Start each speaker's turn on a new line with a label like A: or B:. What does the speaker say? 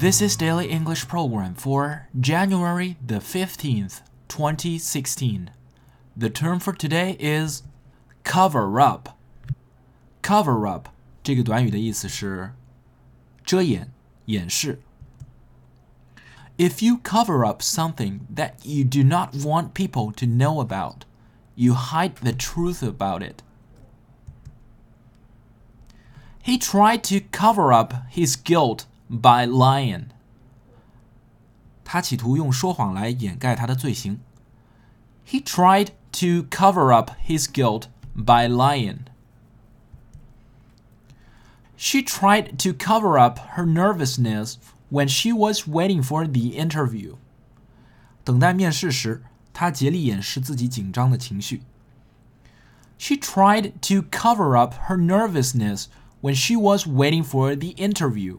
A: This is Daily English Program for January the 15th, 2016. The term for today is cover up. Cover up 这个短语的意思是遮掩、掩饰。If you cover up something that you do not want people to know about, you hide the truth about it. He tried to cover up his guilt by lying. 他企图用说谎来掩盖他的罪行。He tried to cover up his guilt by lying. She tried to cover up her nervousness when she was waiting for the interview. 等待面试时，她竭力掩饰自己紧张的情绪。She tried to cover up her nervousness when she was waiting for the interview.